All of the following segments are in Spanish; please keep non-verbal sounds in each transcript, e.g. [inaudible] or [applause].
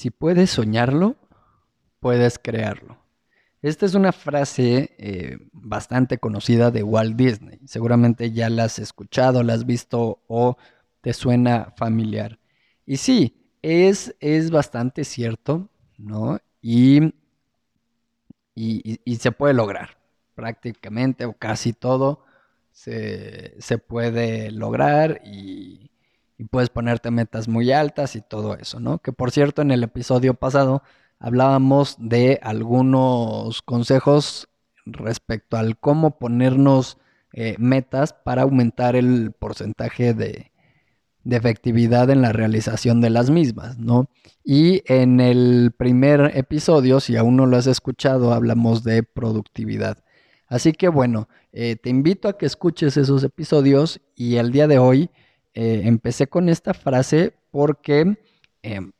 si puedes soñarlo, puedes crearlo. Esta es una frase eh, bastante conocida de Walt Disney. Seguramente ya la has escuchado, la has visto o te suena familiar. Y sí, es, es bastante cierto, ¿no? Y, y, se puede lograr prácticamente o casi todo se, puede lograr y, y, puedes ponerte metas muy altas y todo eso, ¿no? Que por cierto, en el episodio pasado hablábamos de algunos consejos respecto al cómo ponernos eh, metas para aumentar el porcentaje de, efectividad en la realización de las mismas, ¿no? Y en el primer episodio, si aún no lo has escuchado, hablamos de productividad. Así que bueno, eh, te invito a que escuches esos episodios y el día de hoy eh, empecé con esta frase porque em,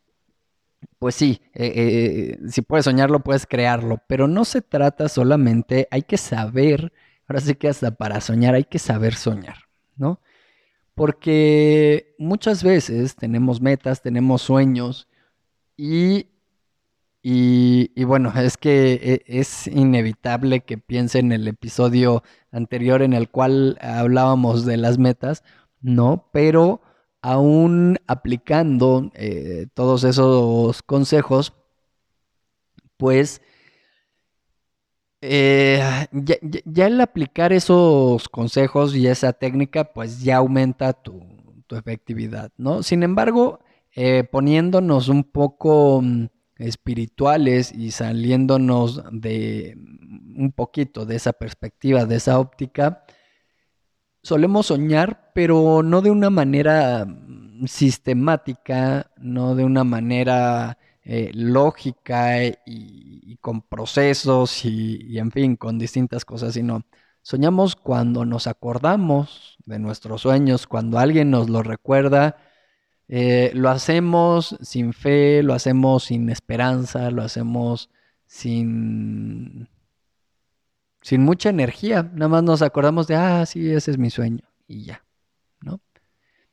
pues sí, eh, eh, si puedes soñarlo, puedes crearlo, pero no se trata solamente, hay que saber, ahora sí que hasta para soñar hay que saber soñar, ¿no? Porque muchas veces tenemos metas, tenemos sueños y, y, bueno, es que eh, es inevitable que piense en el episodio anterior en el cual hablábamos de las metas, ¿no? Pero aún aplicando eh, todos esos consejos, pues eh, ya, el aplicar esos consejos y esa técnica, pues ya aumenta tu, efectividad, ¿no? Sin embargo, eh, poniéndonos un poco mm, espirituales y saliéndonos de mm, un poquito de esa perspectiva, de esa óptica, solemos soñar, pero no de una manera mm, sistemática, no de una manera eh, lógica y, con procesos y, en fin, con distintas cosas, sino soñamos cuando nos acordamos de nuestros sueños, cuando alguien nos lo recuerda. Eh, lo hacemos sin fe, lo hacemos sin esperanza, lo hacemos sin sin mucha energía, nada más nos acordamos de, ah, sí, ese es mi sueño y ya, ¿no?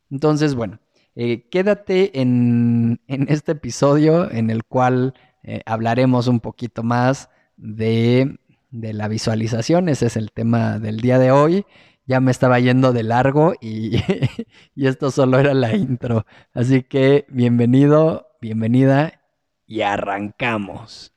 Entonces, bueno, eh, quédate en, [laughs] este episodio en el cual eh, hablaremos un poquito más de, la visualización, ese es el tema del día de hoy. Ya me estaba yendo de largo y, [laughs] y esto solo era la intro. Así que bienvenido, bienvenida y arrancamos.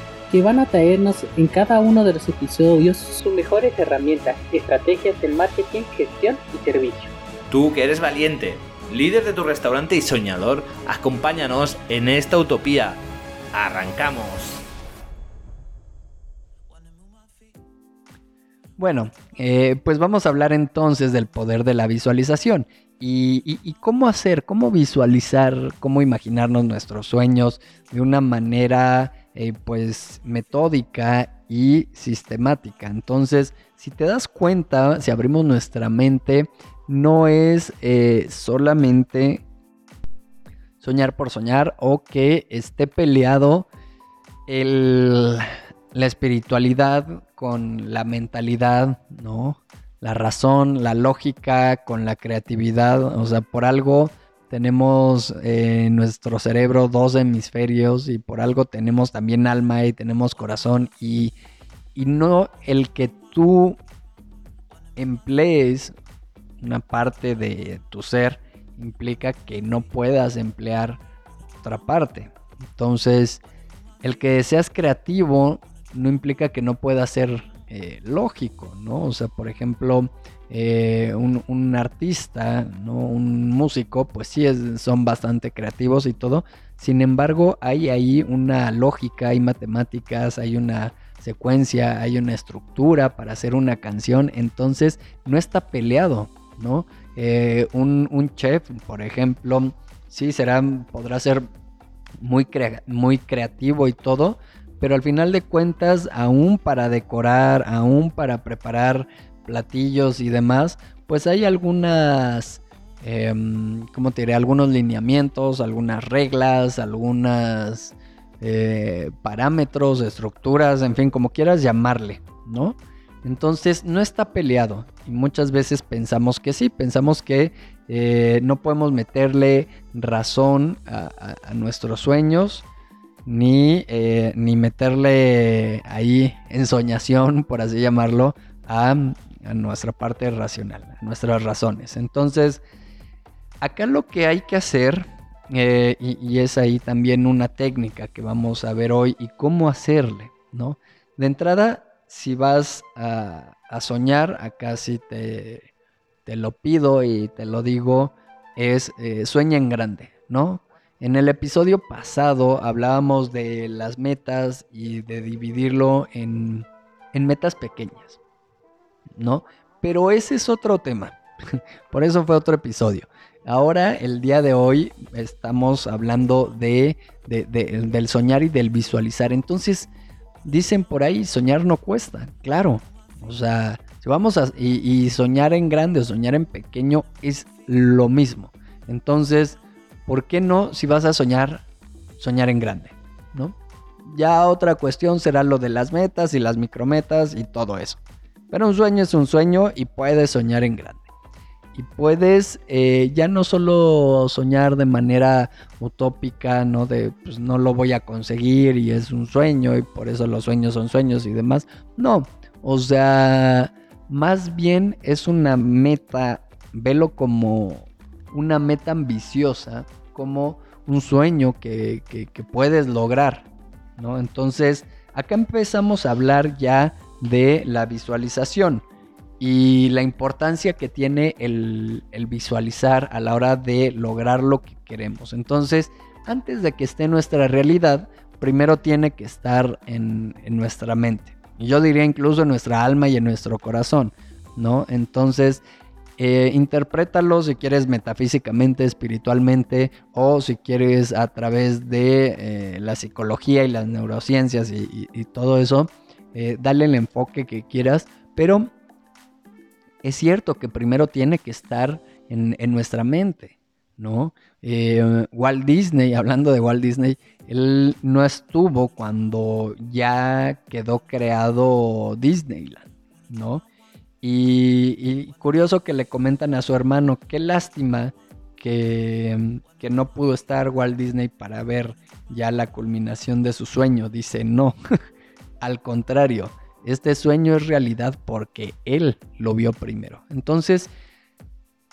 que van a traernos en cada uno de los episodios sus mejores herramientas, estrategias de marketing, gestión y servicio. Tú que eres valiente, líder de tu restaurante y soñador, acompáñanos en esta utopía. ¡Arrancamos! Bueno, eh, pues vamos a hablar entonces del poder de la visualización y, y, cómo hacer, cómo visualizar, cómo imaginarnos nuestros sueños de una manera eh, pues metódica y sistemática. Entonces, si te das cuenta, si abrimos nuestra mente, no es eh, solamente soñar por soñar o que esté peleado la espiritualidad con la mentalidad, ¿no? La razón, la lógica con la creatividad, o sea, por algo tenemos en eh, nuestro cerebro dos hemisferios y por algo tenemos también alma y tenemos corazón y, no el que tú emplees una parte de tu ser implica que no puedas emplear otra parte. Entonces, el que seas creativo no implica que no pueda ser eh, lógico, ¿no? O sea, por ejemplo, eh, un, artista, ¿no? un músico, pues sí son bastante creativos y todo. Sin embargo, hay ahí una lógica, hay matemáticas, hay una secuencia, hay una estructura para hacer una canción. Entonces, no está peleado, ¿no? Eh, un, chef, por ejemplo, sí será, podrá ser muy, muy creativo y todo, pero al final de cuentas, aún para decorar, aún para preparar platillos y demás, pues hay algunas, em, ¿cómo te diré? Algunos lineamientos, algunas reglas, algunas eh, parámetros, estructuras, en fin, como quieras llamarle, ¿no? Entonces no está peleado y muchas veces pensamos que sí, pensamos que eh, no podemos meterle razón a, nuestros sueños ni, eh, ni, meterle ahí ensoñación, por así llamarlo, a, nuestra parte racional, a nuestras razones. Entonces, acá lo que hay que hacer, eh, y, es ahí también una técnica que vamos a ver hoy y cómo hacerle, ¿no? De entrada, si vas a, soñar, acá sí te, te, lo pido y te lo digo, es eh, sueña en grande, ¿no? En el episodio pasado hablábamos de las metas y de dividirlo en, en metas pequeñas, ¿no? Pero ese es otro tema, [laughs] por eso fue otro episodio. Ahora, el día de hoy, estamos hablando de, de, del soñar y del visualizar. Entonces, dicen por ahí, soñar no cuesta, claro. O sea, si vamos a... Y, soñar en grande o soñar en pequeño es lo mismo. Entonces, ¿por qué no si vas a soñar, soñar en grande? ¿No? Ya otra cuestión será lo de las metas y las micrometas y todo eso. Pero un sueño es un sueño y puedes soñar en grande y puedes eh, ya no solo soñar de manera utópica, ¿no? De pues no lo voy a conseguir y es un sueño y por eso los sueños son sueños y demás. No, o sea, más bien es una meta, velo como una meta ambiciosa, como un sueño que, que, puedes lograr, ¿no? Entonces, acá empezamos a hablar ya de la visualización y la importancia que tiene el, visualizar a la hora de lograr lo que queremos. Entonces, antes de que esté en nuestra realidad, primero tiene que estar en, nuestra mente. Y yo diría incluso en nuestra alma y en nuestro corazón, ¿no? Entonces, eh, interprétalo si quieres metafísicamente, espiritualmente, o si quieres a través de eh, la psicología y las neurociencias y, todo eso. Eh, dale el enfoque que quieras, pero es cierto que primero tiene que estar en, nuestra mente, ¿no? Eh, Walt Disney, [laughs] hablando de Walt Disney, él no estuvo cuando ya quedó creado Disneyland, ¿no? Y, curioso que le comentan a su hermano, qué lástima que, que, no pudo estar Walt Disney para ver ya la culminación de su sueño. Dice, no, [laughs] al contrario, este sueño es realidad porque Él lo vio primero. Entonces,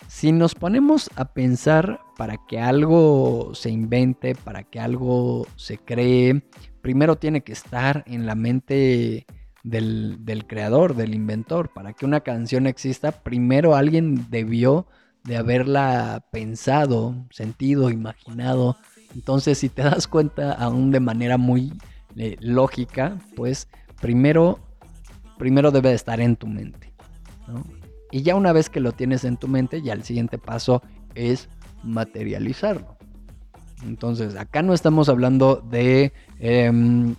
si nos ponemos a pensar para que algo se invente, para que algo se cree, primero tiene que estar en la mente del, creador, del inventor. Para que una canción exista, primero alguien debió de haberla pensado, sentido, imaginado. Entonces, si te [laughs] das cuenta aún de manera muy eh, lógica, pues primero primero debe de estar en tu mente. Y ya una vez que lo tienes en tu mente, ya el siguiente paso es materializarlo. Entonces, acá no estamos hablando de, em,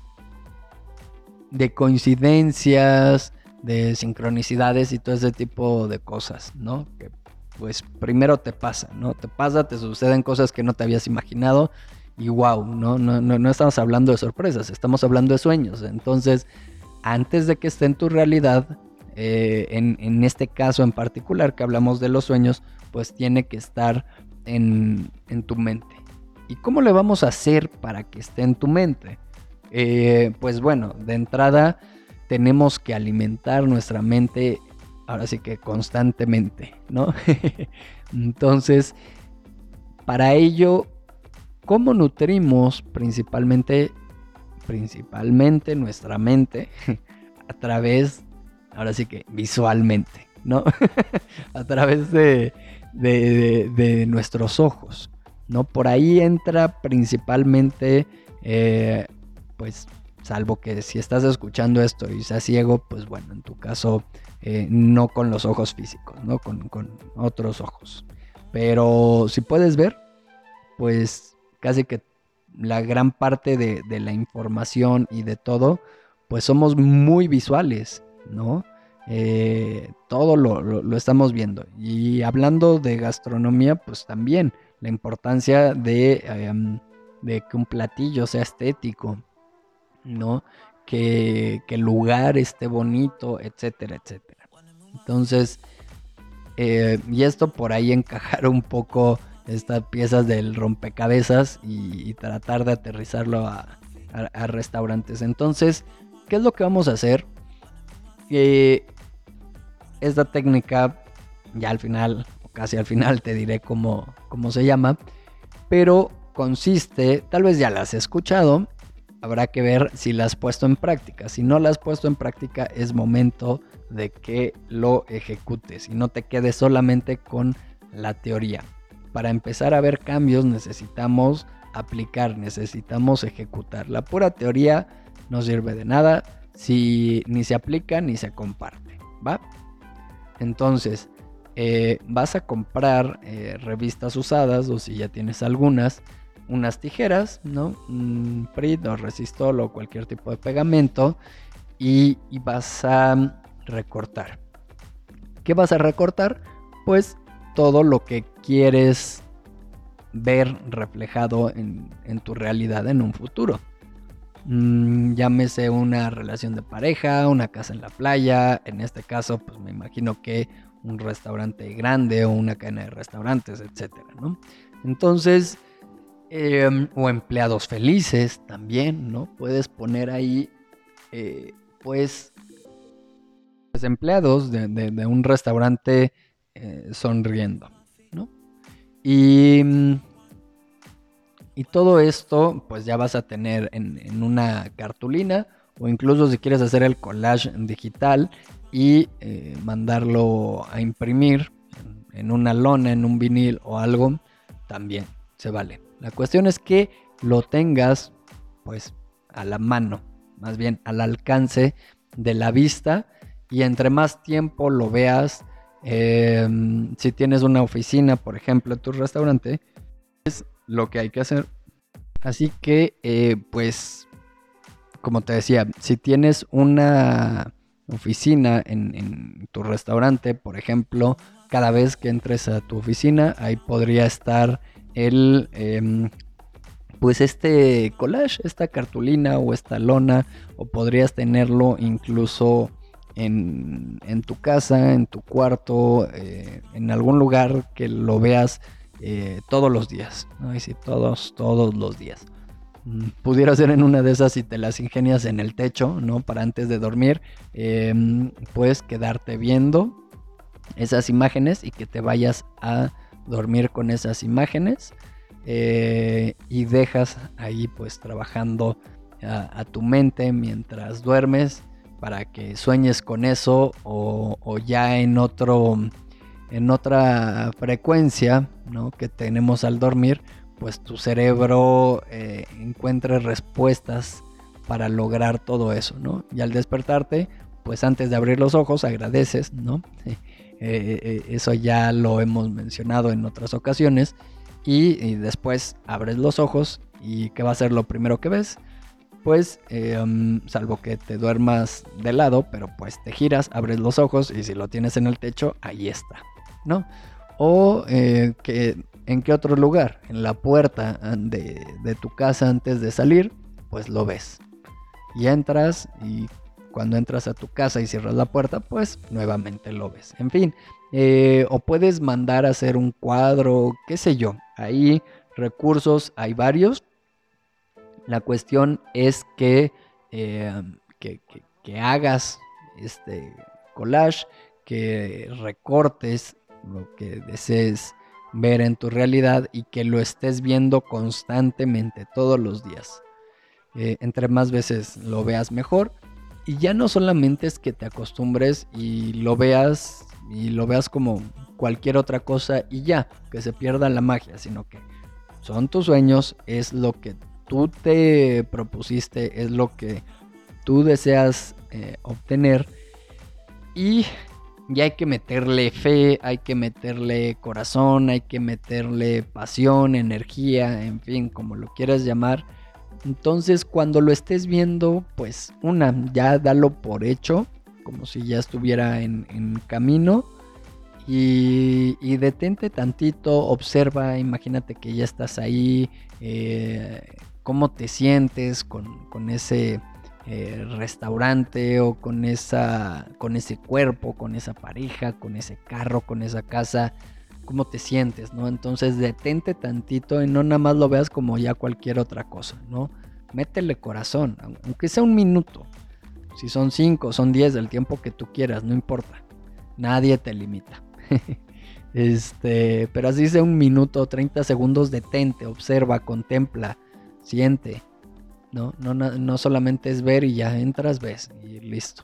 de coincidencias, de sincronicidades y todo ese tipo de cosas, ¿no? Que pues primero te pasa, ¿no? Te pasa, te suceden cosas que no te habías imaginado y wow, ¿no? No, no, no estamos hablando de sorpresas, estamos hablando de sueños. Entonces, antes de que esté en tu realidad, eh, en, este caso en particular que hablamos de los sueños, pues tiene que estar en, tu mente. ¿Y cómo le vamos a hacer para que esté en tu mente? Eh, pues bueno, de entrada tenemos que alimentar nuestra mente, ahora sí que constantemente, ¿no? [laughs] Entonces, para ello, ¿cómo nutrimos principalmente principalmente nuestra mente [laughs] a través, ahora sí que visualmente, ¿no? [laughs] a través de, de, nuestros ojos, ¿no? Por ahí entra principalmente, eh, pues, salvo que si estás escuchando esto y seas ciego, pues bueno, en tu caso, eh, no con los ojos físicos, ¿no? Con, con otros ojos. Pero si puedes ver, pues casi que la gran parte de, la información y de todo, pues somos muy visuales, ¿no? Eh, todo lo, estamos viendo. Y hablando de gastronomía, pues también la importancia de, em, de que un platillo sea estético, ¿no? Que, que, el lugar esté bonito, etcétera, etcétera. Entonces, eh, y esto por ahí [laughs] encajar un poco estas piezas del rompecabezas y, tratar de aterrizarlo a, restaurantes. Entonces, ¿qué es lo que vamos a hacer? esta técnica, ya al final, o casi al final, te diré cómo, cómo se llama, pero consiste, tal vez ya la has escuchado, habrá que ver si la has puesto en práctica. Si no la has puesto en práctica, es momento de que lo ejecutes y no te quedes solamente con la teoría para empezar a ver cambios necesitamos aplicar, necesitamos ejecutar. La pura teoría no sirve de nada si ni se aplica ni se comparte, ¿va? Entonces, eh, vas a comprar eh, revistas usadas o si ya tienes algunas, unas tijeras, ¿no? Un Prit o resistol o cualquier tipo de pegamento y, vas a recortar. ¿Qué vas a recortar? Pues todo lo que quieres ver reflejado en, tu realidad en un futuro. Mm, llámese una relación de pareja, una casa en la playa, en este caso pues me imagino que un restaurante grande o una cadena de restaurantes, etcétera, Entonces, em, o empleados felices también, ¿no? Puedes poner ahí, eh, pues, pues, empleados de, un restaurante eh, sonriendo, ¿no? Y, y, todo esto, pues ya vas a tener en, una cartulina o incluso si quieres hacer el collage digital y eh, mandarlo a imprimir en, una lona, en un vinil o algo, también se vale. La cuestión es que lo tengas, pues, a la mano, más bien al alcance de la vista y entre más tiempo lo veas, Em, si tienes una oficina, por ejemplo, en tu restaurante, es lo que hay que hacer. Así que, eh, pues, como te decía, si tienes una oficina en, tu restaurante, por ejemplo, cada vez que entres a tu oficina, ahí podría estar el, em, pues este collage, esta cartulina o esta lona, o podrías tenerlo incluso en, tu casa, en tu cuarto, eh, en algún lugar que lo veas eh, todos los días. ¿no? Y si todos, todos los días. Mm, pudiera ser en una de esas si te las ingenias en el techo, ¿no? Para antes de dormir, em, puedes quedarte viendo esas imágenes y que te vayas a dormir con esas imágenes. Eh, y dejas ahí pues trabajando a, tu mente mientras duermes para que sueñes con eso o, ya en otro en otra frecuencia ¿no? que tenemos al dormir pues tu cerebro eh, encuentre respuestas para lograr todo eso ¿no? y al despertarte pues antes de abrir los ojos agradeces ¿no? [laughs] Eh, eh, eso ya lo hemos mencionado en otras ocasiones y, después abres los ojos y ¿qué va a ser lo primero que ves? pues em, salvo que te duermas de lado, pero pues te giras, abres los ojos y si lo tienes en el techo, ahí está, ¿no? O eh, que en qué otro lugar, en la puerta ah, de, tu casa antes de salir, pues lo ves. Y entras y cuando entras a tu casa y cierras la puerta, pues nuevamente lo ves. En fin, eh, o puedes mandar a hacer un cuadro, qué sé yo. Ahí recursos hay varios, la cuestión es que, eh, que, hagas este collage, que recortes lo que desees ver en tu realidad y que lo estés viendo constantemente todos los días. Eh, entre más veces lo veas mejor. Y ya no solamente es que te acostumbres y lo veas y lo veas como cualquier otra cosa y ya, que se pierda la magia, sino que son tus sueños, es lo que tú te propusiste, es lo que tú deseas eh, obtener. Y y hay que meterle fe, hay que meterle corazón, hay que meterle pasión, energía, en fin, como lo quieras llamar. Entonces cuando lo estés viendo, pues una, ya dalo por hecho, como si ya estuviera en, camino. Y, detente tantito, observa, imagínate que ya estás ahí, eh, cómo te sientes con, ese eh, restaurante o con, esa, con ese cuerpo, con esa pareja, con ese carro, con esa casa, cómo te sientes, ¿no? Entonces detente tantito y no nada más lo veas como ya cualquier otra cosa, ¿no? Métele corazón, aunque sea un minuto. Si son cinco, son diez, del tiempo que tú quieras, no importa. Nadie te limita. [laughs] este, pero así sea un minuto, 30 segundos, detente, observa, contempla, siente. ¿no? No, no, solamente es ver y ya entras, ves y listo.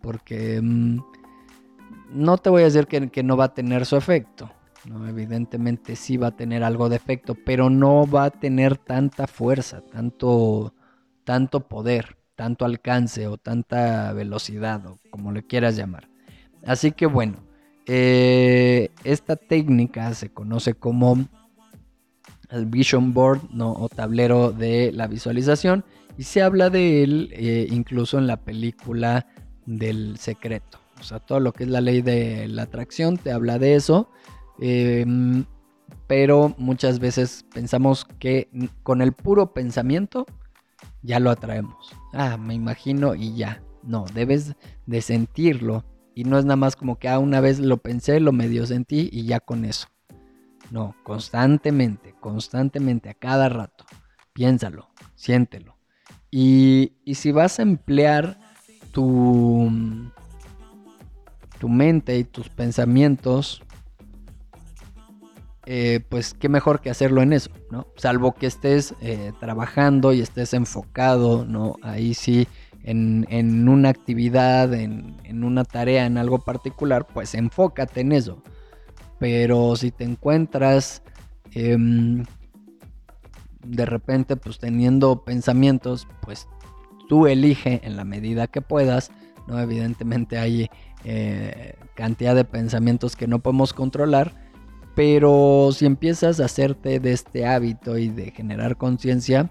Porque mm, no te voy a decir que, no va a tener su efecto. ¿No? Evidentemente sí va a tener algo de efecto, pero no va a tener tanta fuerza, tanto, tanto poder, tanto alcance o tanta velocidad o como le quieras llamar. Así que bueno, eh, esta técnica se conoce como el Vision Board ¿no? o tablero de la visualización y se habla de él eh, incluso en la película del secreto. O sea, todo lo que es la ley de la atracción te habla de eso. Em, pero muchas veces pensamos que con el puro pensamiento ya lo atraemos. Ah, me imagino y ya. No, debes de sentirlo. Y no es nada más como que ah, una vez lo pensé, lo medio sentí y ya con eso. No, constantemente, constantemente, a cada rato. Piénsalo, siéntelo. Y, si vas a emplear tu, tu mente y tus pensamientos, eh, pues qué mejor que hacerlo en eso, ¿no? Salvo que estés eh, trabajando y estés enfocado, ¿no? Ahí sí, en, una actividad, en, en, una tarea, en algo particular, pues enfócate en eso. Pero si te encuentras em, de repente pues teniendo pensamientos, pues tú elige en la medida que puedas, ¿no? Evidentemente hay eh, cantidad de pensamientos que no podemos controlar, pero si empiezas a hacerte de este hábito y de generar conciencia,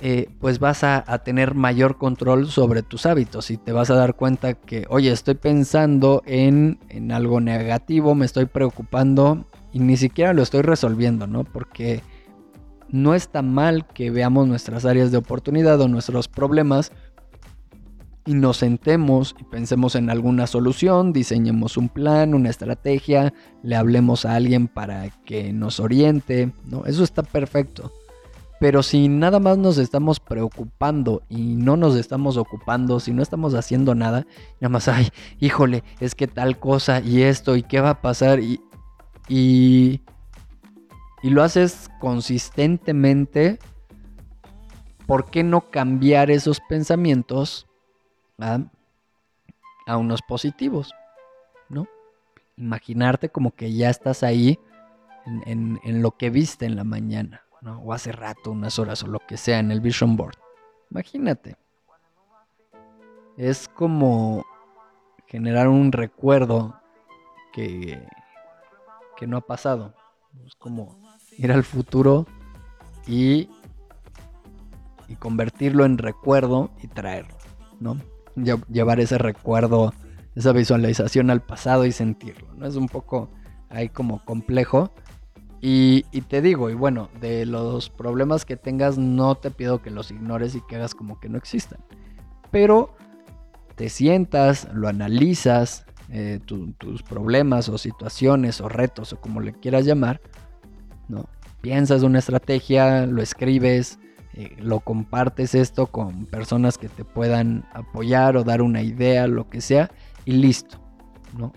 eh, pues vas a, tener mayor control sobre tus hábitos y te vas a dar cuenta que, oye, estoy pensando en, en, algo negativo, me estoy preocupando y ni siquiera lo estoy resolviendo, ¿no? Porque no está mal que veamos nuestras áreas de oportunidad o nuestros problemas y nos sentemos y pensemos en alguna solución, diseñemos un plan, una estrategia, le hablemos a alguien para que nos oriente, ¿no? Eso está perfecto. Pero si nada más nos estamos preocupando y no nos estamos ocupando, si no estamos haciendo nada, nada más, ay, híjole, es que tal cosa y esto y qué va a pasar y, y, y lo haces consistentemente, ¿por qué no cambiar esos pensamientos a, unos positivos? ¿No? Imaginarte como que ya estás ahí en, en lo que viste en la mañana. O hace rato, unas horas o lo que sea en el Vision Board. Imagínate. Es como generar un recuerdo que, que no ha pasado. Es como ir al futuro y, y convertirlo en recuerdo y traerlo, ¿no? Llevar ese recuerdo, esa visualización al pasado y sentirlo, ¿no? Es un poco ahí como complejo, y, te digo, y bueno, de los problemas que tengas, no te pido que los ignores y que hagas como que no existan. Pero te sientas, lo analizas, eh, tus problemas o situaciones o retos o como le quieras llamar, ¿no? Piensas una estrategia, lo escribes, eh, lo compartes esto con personas que te puedan apoyar o dar una idea, lo que sea, y listo, ¿no?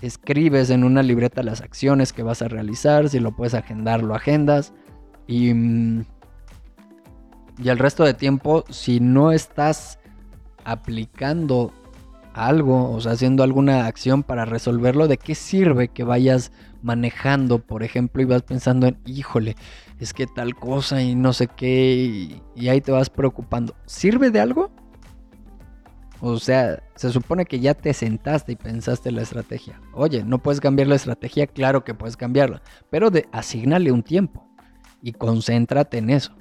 escribes en una libreta las acciones que vas a realizar, si lo puedes agendar, lo agendas. Y, mm, y el resto de tiempo, si no estás aplicando algo, o sea, haciendo alguna acción para resolverlo, ¿de qué sirve que vayas manejando, por ejemplo, y vas pensando en, híjole, es que tal cosa y no sé qué, y, ahí te vas preocupando? ¿Sirve de algo? O sea, se supone que ya te sentaste y pensaste la estrategia. Oye, ¿no puedes cambiar la estrategia? Claro que puedes cambiarla. Pero de, asignale un tiempo y concéntrate en eso.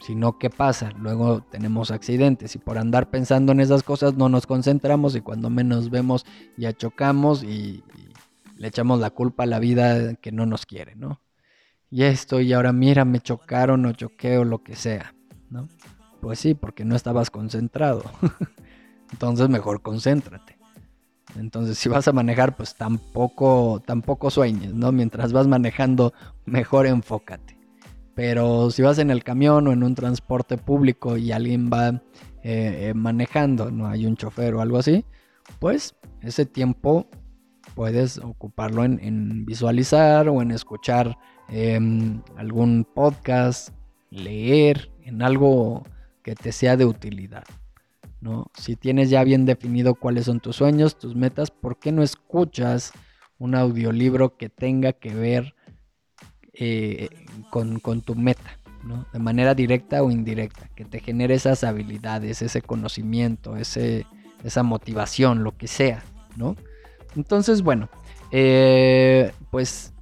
Si no, ¿qué pasa? Luego tenemos accidentes y por andar pensando en esas cosas no nos concentramos y cuando menos vemos ya chocamos y, le echamos la culpa a la vida que no nos quiere, ¿no? Y esto y ahora mira, me chocaron o choqué o lo que sea, ¿no? Pues sí, porque no estabas concentrado. [laughs] Entonces mejor concéntrate. Entonces si vas a manejar, pues tampoco, tampoco sueñes, ¿no? Mientras vas manejando, mejor enfócate. Pero si vas en el camión o en un transporte público y alguien va eh, eh, manejando, no hay un chofer o algo así, pues ese tiempo puedes ocuparlo en, visualizar o en escuchar em, algún podcast, leer, en algo que te sea de utilidad. ¿no? Si tienes ya bien definido cuáles son tus sueños, tus metas, ¿por qué no escuchas un audiolibro que tenga que ver eh, con, tu meta. De manera directa o indirecta, que te genere esas habilidades, ese conocimiento, ese, esa motivación, lo que sea. Entonces, bueno, eh, pues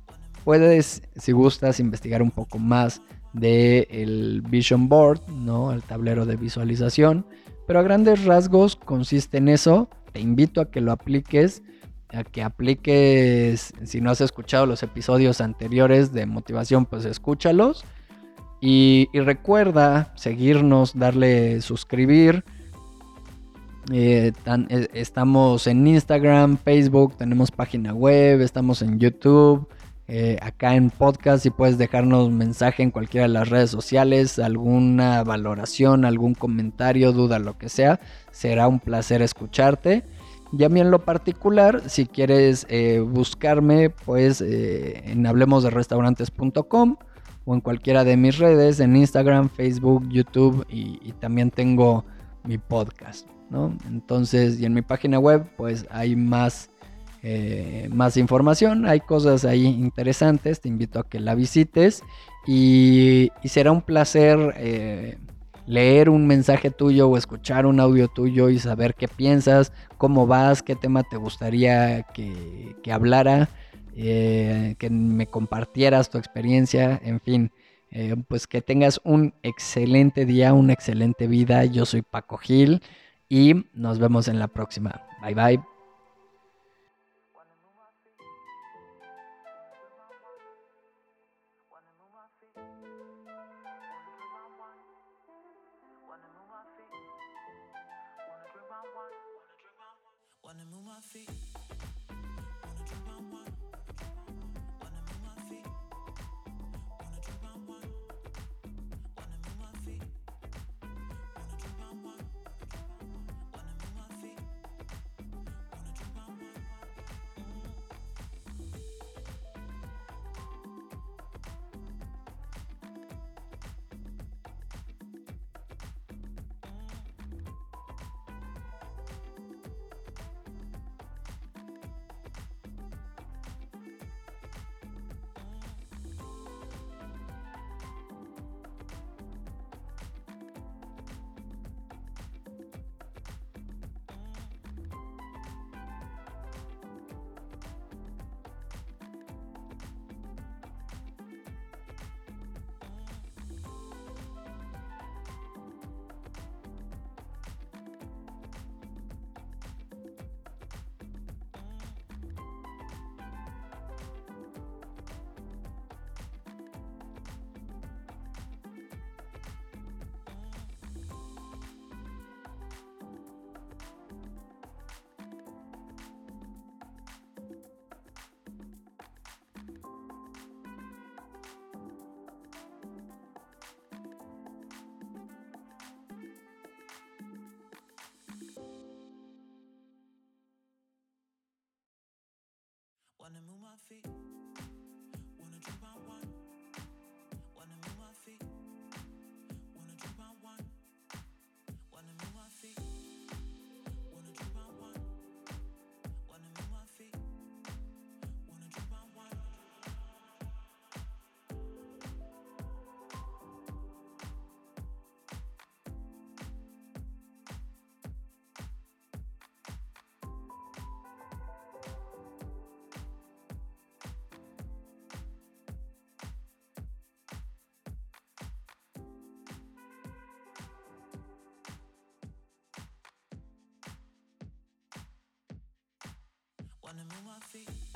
puedes, si gustas, investigar un poco más del el Vision Board, ¿no? El tablero de visualización. Pero a grandes rasgos consiste en eso. Te invito a que lo apliques a que apliques, si no has escuchado los episodios anteriores de motivación, pues escúchalos. Y, recuerda seguirnos, darle suscribir. Eh, e, estamos en Instagram, Facebook, tenemos página web, estamos en YouTube, eh, acá en podcast y puedes dejarnos mensaje en cualquiera de las redes sociales, alguna valoración, algún comentario, duda, lo que sea. Será un placer escucharte. Y a mí en lo particular, si quieres eh, buscarme, pues eh, en hablemosderestaurantes.com o en cualquiera de mis redes, en Instagram, Facebook, YouTube y, también tengo mi podcast, ¿no? Entonces, y en mi página web, pues hay más, eh, más información, hay cosas ahí interesantes, te invito a que la visites y, y será un placer leer un mensaje tuyo o escuchar un audio tuyo y saber qué piensas, cómo vas, qué tema te gustaría que, hablara, eh, que me compartieras tu experiencia, en fin. Eh, pues que tengas un excelente día, una excelente vida. Yo soy Paco Gil y nos vemos en la próxima. Bye bye. Wanna move my feet, coffee